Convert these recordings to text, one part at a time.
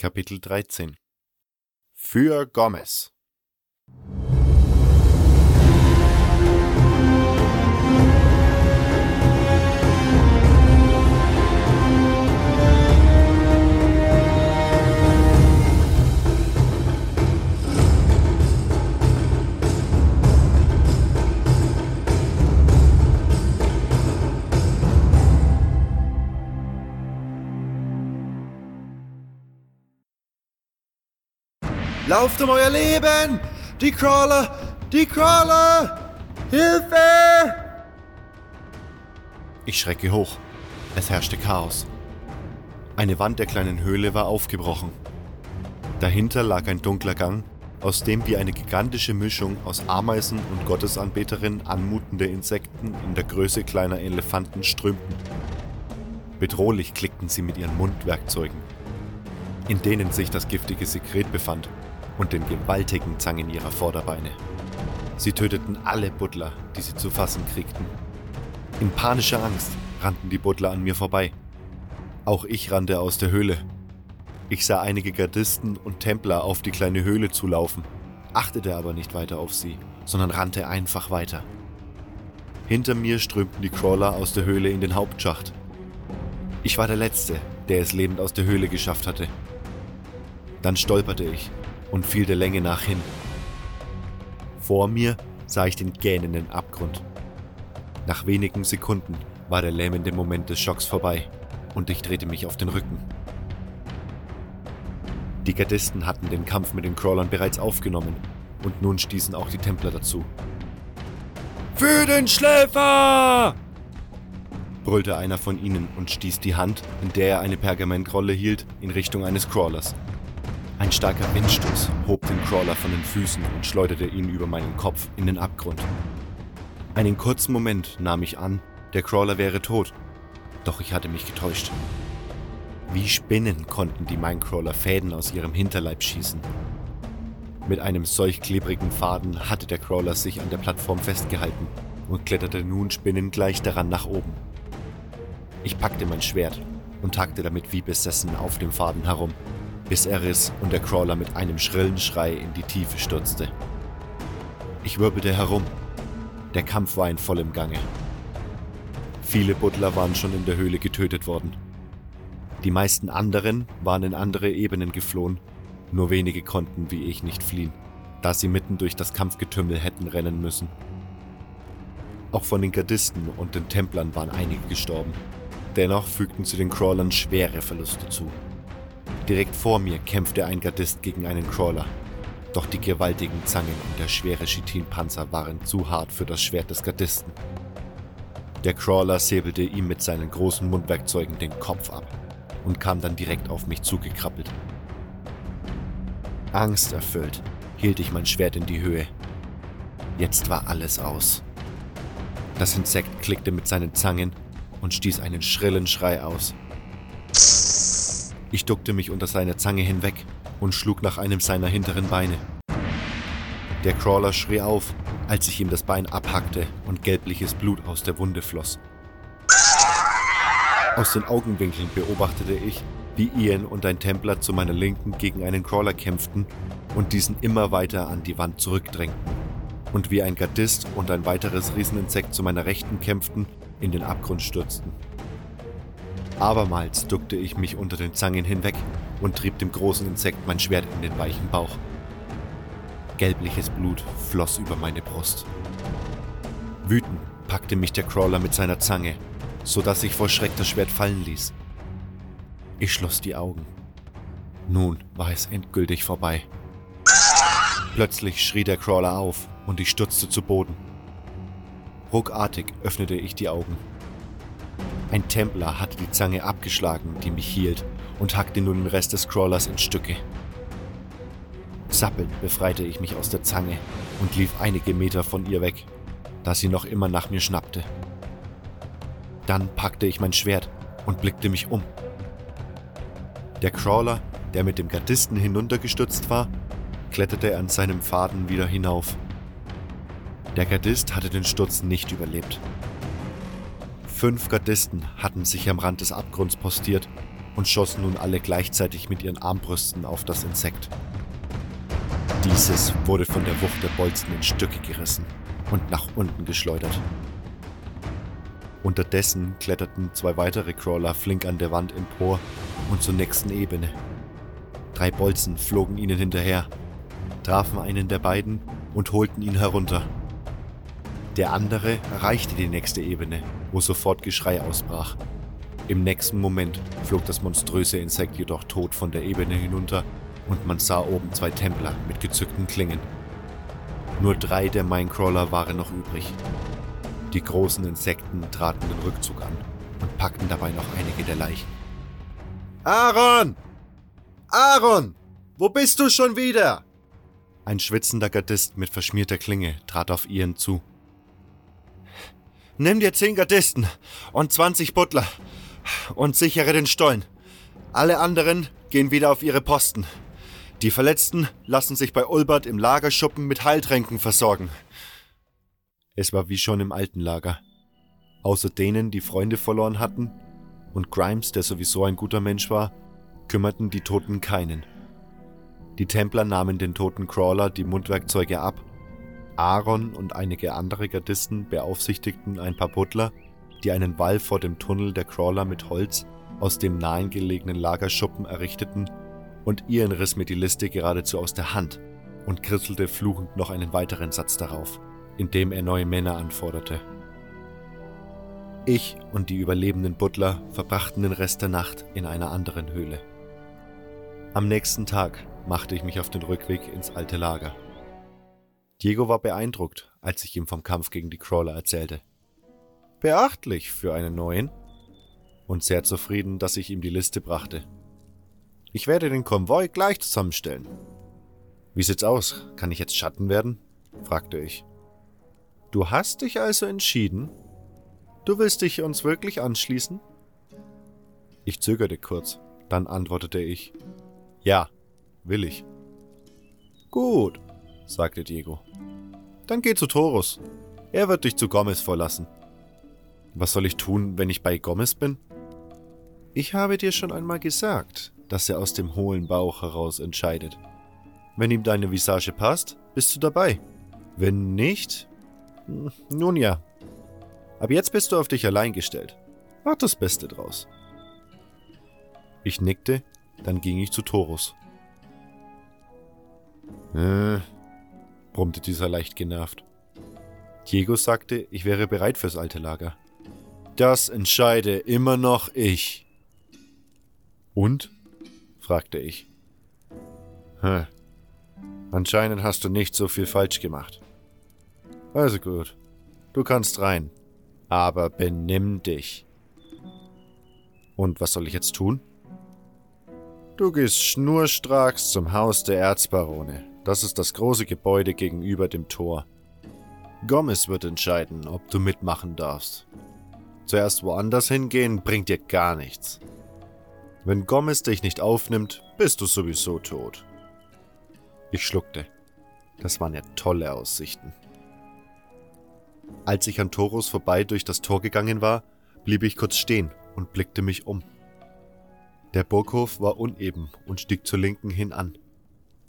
Kapitel 13 Für Gomez Lauft um euer Leben! Die Crawler! Die Crawler! Hilfe! Ich schrecke hoch. Es herrschte Chaos. Eine Wand der kleinen Höhle war aufgebrochen. Dahinter lag ein dunkler Gang, aus dem wie eine gigantische Mischung aus Ameisen und Gottesanbeterinnen anmutende Insekten in der Größe kleiner Elefanten strömten. Bedrohlich klickten sie mit ihren Mundwerkzeugen, in denen sich das giftige Sekret befand, und den gewaltigen Zangen ihrer Vorderbeine. Sie töteten alle Butler, die sie zu fassen kriegten. In panischer Angst rannten die Butler an mir vorbei. Auch ich rannte aus der Höhle. Ich sah einige Gardisten und Templer auf die kleine Höhle zulaufen, achtete aber nicht weiter auf sie, sondern rannte einfach weiter. Hinter mir strömten die Crawler aus der Höhle in den Hauptschacht. Ich war der Letzte, der es lebend aus der Höhle geschafft hatte. Dann stolperte ich und fiel der Länge nach hin. Vor mir sah ich den gähnenden Abgrund. Nach wenigen Sekunden war der lähmende Moment des Schocks vorbei und ich drehte mich auf den Rücken. Die Gardisten hatten den Kampf mit den Crawlern bereits aufgenommen und nun stießen auch die Templer dazu. Für den Schläfer! brüllte einer von ihnen und stieß die Hand, in der er eine Pergamentrolle hielt, in Richtung eines Crawlers. Ein starker Windstoß hob den Crawler von den Füßen und schleuderte ihn über meinen Kopf in den Abgrund. Einen kurzen Moment nahm ich an, der Crawler wäre tot, doch ich hatte mich getäuscht. Wie Spinnen konnten die Minecrawler Fäden aus ihrem Hinterleib schießen. Mit einem solch klebrigen Faden hatte der Crawler sich an der Plattform festgehalten und kletterte nun spinnengleich daran nach oben. Ich packte mein Schwert und hackte damit wie besessen auf dem Faden herum, bis er riss und der Crawler mit einem schrillen Schrei in die Tiefe stürzte. Ich wirbelte herum. Der Kampf war in vollem Gange. Viele Butler waren schon in der Höhle getötet worden. Die meisten anderen waren in andere Ebenen geflohen, nur wenige konnten wie ich nicht fliehen, da sie mitten durch das Kampfgetümmel hätten rennen müssen. Auch von den Gardisten und den Templern waren einige gestorben. Dennoch fügten sie den Crawlern schwere Verluste zu. Direkt vor mir kämpfte ein Gardist gegen einen Crawler. Doch die gewaltigen Zangen und der schwere Chitinpanzer waren zu hart für das Schwert des Gardisten. Der Crawler säbelte ihm mit seinen großen Mundwerkzeugen den Kopf ab und kam dann direkt auf mich zugekrabbelt. Angsterfüllt hielt ich mein Schwert in die Höhe. Jetzt war alles aus. Das Insekt klickte mit seinen Zangen und stieß einen schrillen Schrei aus. Ich duckte mich unter seiner Zange hinweg und schlug nach einem seiner hinteren Beine. Der Crawler schrie auf, als ich ihm das Bein abhackte und gelbliches Blut aus der Wunde floss. Aus den Augenwinkeln beobachtete ich, wie Ian und ein Templer zu meiner Linken gegen einen Crawler kämpften und diesen immer weiter an die Wand zurückdrängten. Und wie ein Gardist und ein weiteres Rieseninsekt zu meiner Rechten kämpften, in den Abgrund stürzten. Abermals duckte ich mich unter den Zangen hinweg und trieb dem großen Insekt mein Schwert in den weichen Bauch. Gelbliches Blut floss über meine Brust. Wütend packte mich der Crawler mit seiner Zange, so dass ich vor Schreck das Schwert fallen ließ. Ich schloss die Augen. Nun war es endgültig vorbei. Plötzlich schrie der Crawler auf und ich stürzte zu Boden. Ruckartig öffnete ich die Augen. Ein Templer hatte die Zange abgeschlagen, die mich hielt, und hackte nun den Rest des Crawlers in Stücke. Zappelnd befreite ich mich aus der Zange und lief einige Meter von ihr weg, da sie noch immer nach mir schnappte. Dann packte ich mein Schwert und blickte mich um. Der Crawler, der mit dem Gardisten hinuntergestürzt war, kletterte an seinem Faden wieder hinauf. Der Gardist hatte den Sturz nicht überlebt Fünf Gardisten hatten sich am Rand des Abgrunds postiert und schossen nun alle gleichzeitig mit ihren Armbrüsten auf das Insekt. Dieses wurde von der Wucht der Bolzen in Stücke gerissen und nach unten geschleudert. Unterdessen kletterten zwei weitere Crawler flink an der Wand empor und zur nächsten Ebene. Drei Bolzen flogen ihnen hinterher, trafen einen der beiden und holten ihn herunter. Der andere erreichte die nächste Ebene, wo sofort Geschrei ausbrach. Im nächsten Moment flog das monströse Insekt jedoch tot von der Ebene hinunter und man sah oben zwei Templer mit gezückten Klingen. Nur drei der Minecrawler waren noch übrig. Die großen Insekten traten den Rückzug an und packten dabei noch einige der Leichen. Aaron! Aaron! Wo bist du schon wieder? Ein schwitzender Gardist mit verschmierter Klinge trat auf Ian zu. Nimm dir zehn Gardisten und 20 Butler und sichere den Stollen. Alle anderen gehen wieder auf ihre Posten. Die Verletzten lassen sich bei Ulbert im Lagerschuppen mit Heiltränken versorgen. Es war wie schon im alten Lager. Außer denen, die Freunde verloren hatten, und Grimes, der sowieso ein guter Mensch war, kümmerten die Toten keinen. Die Templer nahmen den toten Crawler die Mundwerkzeuge ab. Aaron und einige andere Gardisten beaufsichtigten ein paar Butler, die einen Wall vor dem Tunnel der Crawler mit Holz aus dem nahegelegenen Lagerschuppen errichteten und Ian riss mir die Liste geradezu aus der Hand und kritzelte fluchend noch einen weiteren Satz darauf, indem er neue Männer anforderte. Ich und die überlebenden Butler verbrachten den Rest der Nacht in einer anderen Höhle. Am nächsten Tag machte ich mich auf den Rückweg ins alte Lager. Diego war beeindruckt, als ich ihm vom Kampf gegen die Crawler erzählte. Beachtlich für einen neuen. Und sehr zufrieden, dass ich ihm die Liste brachte. Ich werde den Konvoi gleich zusammenstellen. Wie sieht's aus? Kann ich jetzt Schatten werden? fragte ich. Du hast dich also entschieden? Du willst dich uns wirklich anschließen? Ich zögerte kurz, dann antwortete ich. Ja, will ich. Gut, sagte Diego. Dann geh zu Torus. Er wird dich zu Gomez vorlassen. Was soll ich tun, wenn ich bei Gomez bin? Ich habe dir schon einmal gesagt, dass er aus dem hohlen Bauch heraus entscheidet. Wenn ihm deine Visage passt, bist du dabei. Wenn nicht, nun ja. Aber jetzt bist du auf dich allein gestellt. Mach das Beste draus. Ich nickte, dann ging ich zu Torus. Äh, brummte dieser leicht genervt. Diego sagte, ich wäre bereit fürs alte Lager. Das entscheide immer noch ich. Und? fragte ich. Hm. Anscheinend hast du nicht so viel falsch gemacht. Also gut, du kannst rein, aber benimm dich. Und was soll ich jetzt tun? Du gehst schnurstracks zum Haus der Erzbarone. Das ist das große Gebäude gegenüber dem Tor. Gomez wird entscheiden, ob du mitmachen darfst. Zuerst woanders hingehen bringt dir gar nichts. Wenn Gomez dich nicht aufnimmt, bist du sowieso tot. Ich schluckte. Das waren ja tolle Aussichten. Als ich an Toros vorbei durch das Tor gegangen war, blieb ich kurz stehen und blickte mich um. Der Burghof war uneben und stieg zur Linken hin an.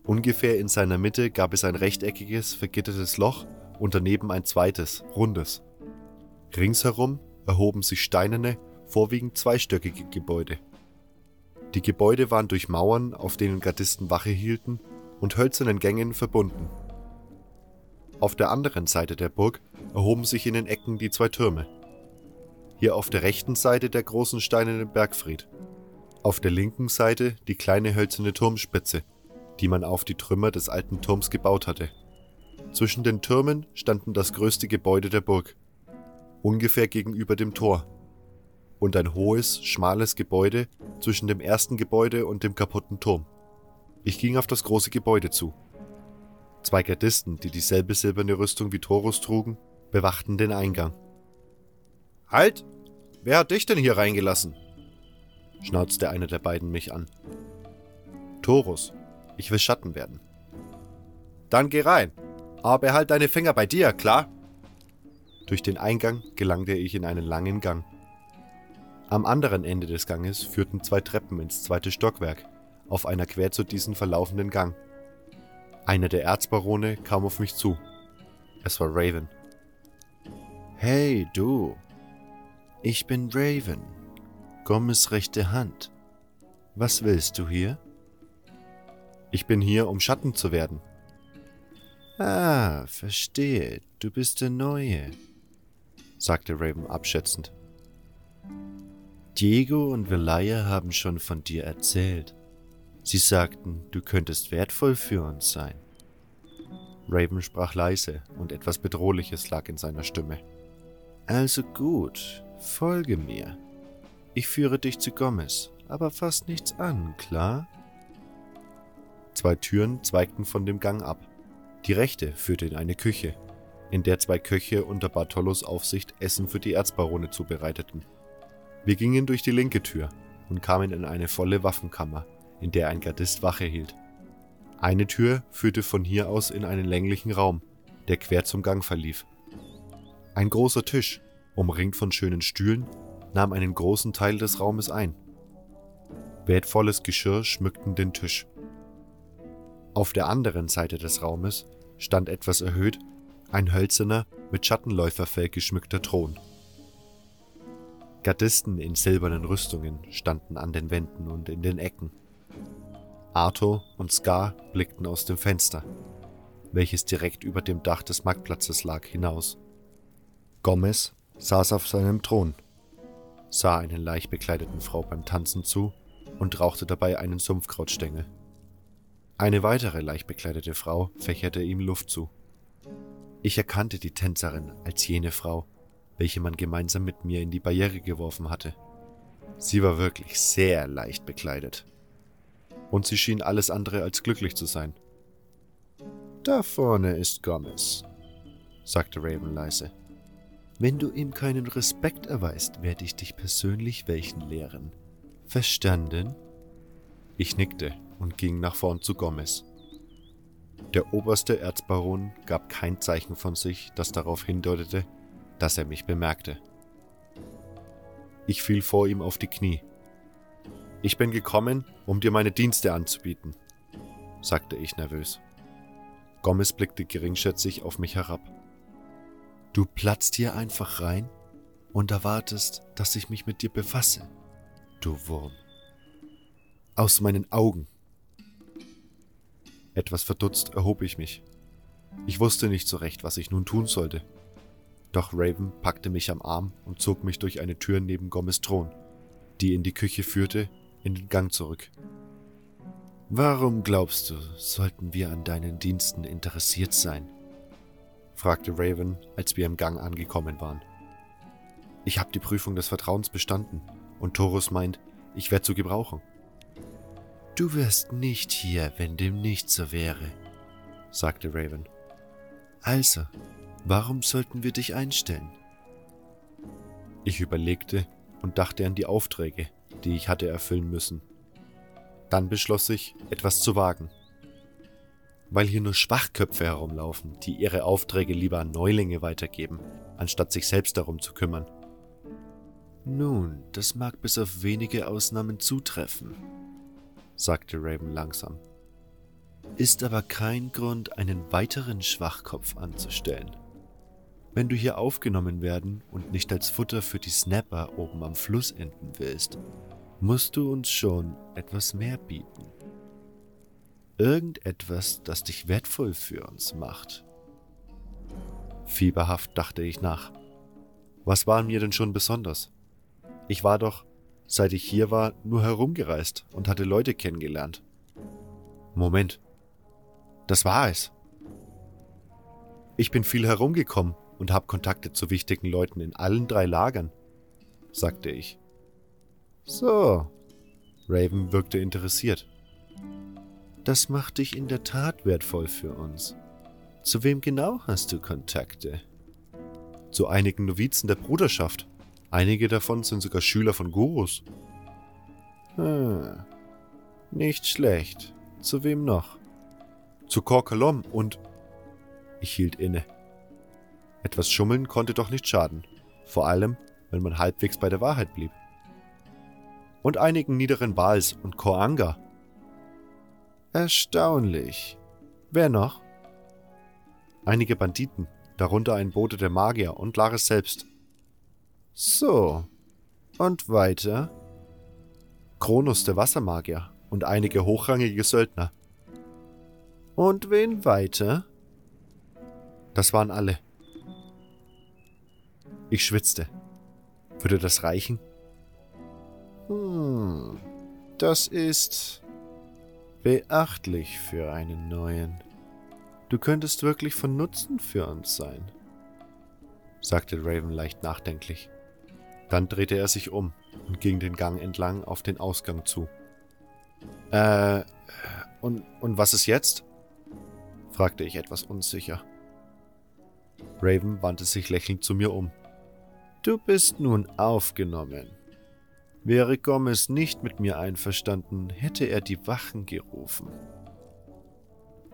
Ungefähr in seiner Mitte gab es ein rechteckiges, vergittertes Loch und daneben ein zweites, rundes. Ringsherum erhoben sich steinerne, vorwiegend zweistöckige Gebäude. Die Gebäude waren durch Mauern, auf denen Gardisten Wache hielten, und hölzernen Gängen verbunden. Auf der anderen Seite der Burg erhoben sich in den Ecken die zwei Türme. Hier auf der rechten Seite der großen steinerne Bergfried. Auf der linken Seite die kleine hölzerne Turmspitze, die man auf die Trümmer des alten Turms gebaut hatte. Zwischen den Türmen standen das größte Gebäude der Burg, ungefähr gegenüber dem Tor, und ein hohes, schmales Gebäude zwischen dem ersten Gebäude und dem kaputten Turm. Ich ging auf das große Gebäude zu. Zwei Gardisten, die dieselbe silberne Rüstung wie Torus trugen, bewachten den Eingang. Halt! Wer hat dich denn hier reingelassen? schnauzte einer der beiden mich an. Torus, ich will Schatten werden. Dann geh rein, aber behalt deine Finger bei dir, klar? Durch den Eingang gelangte ich in einen langen Gang. Am anderen Ende des Ganges führten zwei Treppen ins zweite Stockwerk, auf einer quer zu diesen verlaufenden Gang. Einer der Erzbarone kam auf mich zu. Es war Raven. Hey, du. Ich bin Raven, Gommes rechte Hand. Was willst du hier? Ich bin hier, um Schatten zu werden. Ah, verstehe. Du bist der Neue, sagte Raven abschätzend. Diego und Velaya haben schon von dir erzählt. Sie sagten, du könntest wertvoll für uns sein. Raven sprach leise und etwas Bedrohliches lag in seiner Stimme. Also gut, folge mir. Ich führe dich zu Gomez, aber fass nichts an, klar? Zwei Türen zweigten von dem Gang ab. Die rechte führte in eine Küche, in der zwei Köche unter Bartolos Aufsicht Essen für die Erzbarone zubereiteten. Wir gingen durch die linke Tür und kamen in eine volle Waffenkammer, in der ein Gardist Wache hielt. Eine Tür führte von hier aus in einen länglichen Raum, der quer zum Gang verlief. Ein großer Tisch, umringt von schönen Stühlen, nahm einen großen Teil des Raumes ein. Wertvolles Geschirr schmückten den Tisch. Auf der anderen Seite des Raumes stand etwas erhöht ein hölzerner, mit Schattenläuferfell geschmückter Thron. Gardisten in silbernen Rüstungen standen an den Wänden und in den Ecken. Arthur und Scar blickten aus dem Fenster, welches direkt über dem Dach des Marktplatzes lag, hinaus. Gomez saß auf seinem Thron, sah einer leicht bekleideten Frau beim Tanzen zu und rauchte dabei einen Sumpfkrautstängel. Eine weitere leicht bekleidete Frau fächerte ihm Luft zu. Ich erkannte die Tänzerin als jene Frau, welche man gemeinsam mit mir in die Barriere geworfen hatte. Sie war wirklich sehr leicht bekleidet. Und sie schien alles andere als glücklich zu sein. Da vorne ist Gomez, sagte Raven leise. Wenn du ihm keinen Respekt erweist, werde ich dich persönlich welchen lehren. Verstanden? Ich nickte und ging nach vorn zu Gomez. Der oberste Erzbaron gab kein Zeichen von sich, das darauf hindeutete, dass er mich bemerkte. Ich fiel vor ihm auf die Knie. Ich bin gekommen, um dir meine Dienste anzubieten, sagte ich nervös. Gomez blickte geringschätzig auf mich herab. Du platzt hier einfach rein und erwartest, dass ich mich mit dir befasse, du Wurm. Aus meinen Augen. Etwas verdutzt erhob ich mich. Ich wusste nicht so recht, was ich nun tun sollte. Doch Raven packte mich am Arm und zog mich durch eine Tür neben Gomez Thron, die in die Küche führte, in den Gang zurück. Warum glaubst du, sollten wir an deinen Diensten interessiert sein? fragte Raven, als wir im Gang angekommen waren. Ich habe die Prüfung des Vertrauens bestanden und Torus meint, ich werde zu gebrauchen. Du wärst nicht hier, wenn dem nicht so wäre, sagte Raven. Also, warum sollten wir dich einstellen? Ich überlegte und dachte an die Aufträge, die ich hatte erfüllen müssen. Dann beschloss ich, etwas zu wagen weil hier nur Schwachköpfe herumlaufen, die ihre Aufträge lieber an Neulinge weitergeben, anstatt sich selbst darum zu kümmern. Nun, das mag bis auf wenige Ausnahmen zutreffen, sagte Raven langsam. Ist aber kein Grund, einen weiteren Schwachkopf anzustellen. Wenn du hier aufgenommen werden und nicht als Futter für die Snapper oben am Fluss enden willst, musst du uns schon etwas mehr bieten. Irgendetwas, das dich wertvoll für uns macht. Fieberhaft dachte ich nach. Was war mir denn schon besonders? Ich war doch, seit ich hier war, nur herumgereist und hatte Leute kennengelernt. Moment. Das war es. Ich bin viel herumgekommen und habe Kontakte zu wichtigen Leuten in allen drei Lagern, sagte ich. So. Raven wirkte interessiert. Das macht dich in der Tat wertvoll für uns. Zu wem genau hast du Kontakte? Zu einigen Novizen der Bruderschaft. Einige davon sind sogar Schüler von Gurus. Hm. Nicht schlecht. Zu wem noch? Zu Korkalom und... Ich hielt inne. Etwas schummeln konnte doch nicht schaden. Vor allem, wenn man halbwegs bei der Wahrheit blieb. und einigen niederen Bals und Koanga. Erstaunlich. Wer noch? Einige Banditen, darunter ein Bote der Magier und Laris selbst. So. Und weiter? Kronos der Wassermagier und einige hochrangige Söldner. Und wen weiter? Das waren alle. Ich schwitzte. Würde das reichen? Hm, das ist beachtlich für einen neuen. Du könntest wirklich von Nutzen für uns sein, sagte Raven leicht nachdenklich. Dann drehte er sich um und ging den Gang entlang auf den Ausgang zu. Äh, und, und was ist jetzt? fragte ich etwas unsicher. Raven wandte sich lächelnd zu mir um. Du bist nun aufgenommen. Wäre Gomez nicht mit mir einverstanden, hätte er die Wachen gerufen.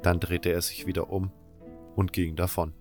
Dann drehte er sich wieder um und ging davon.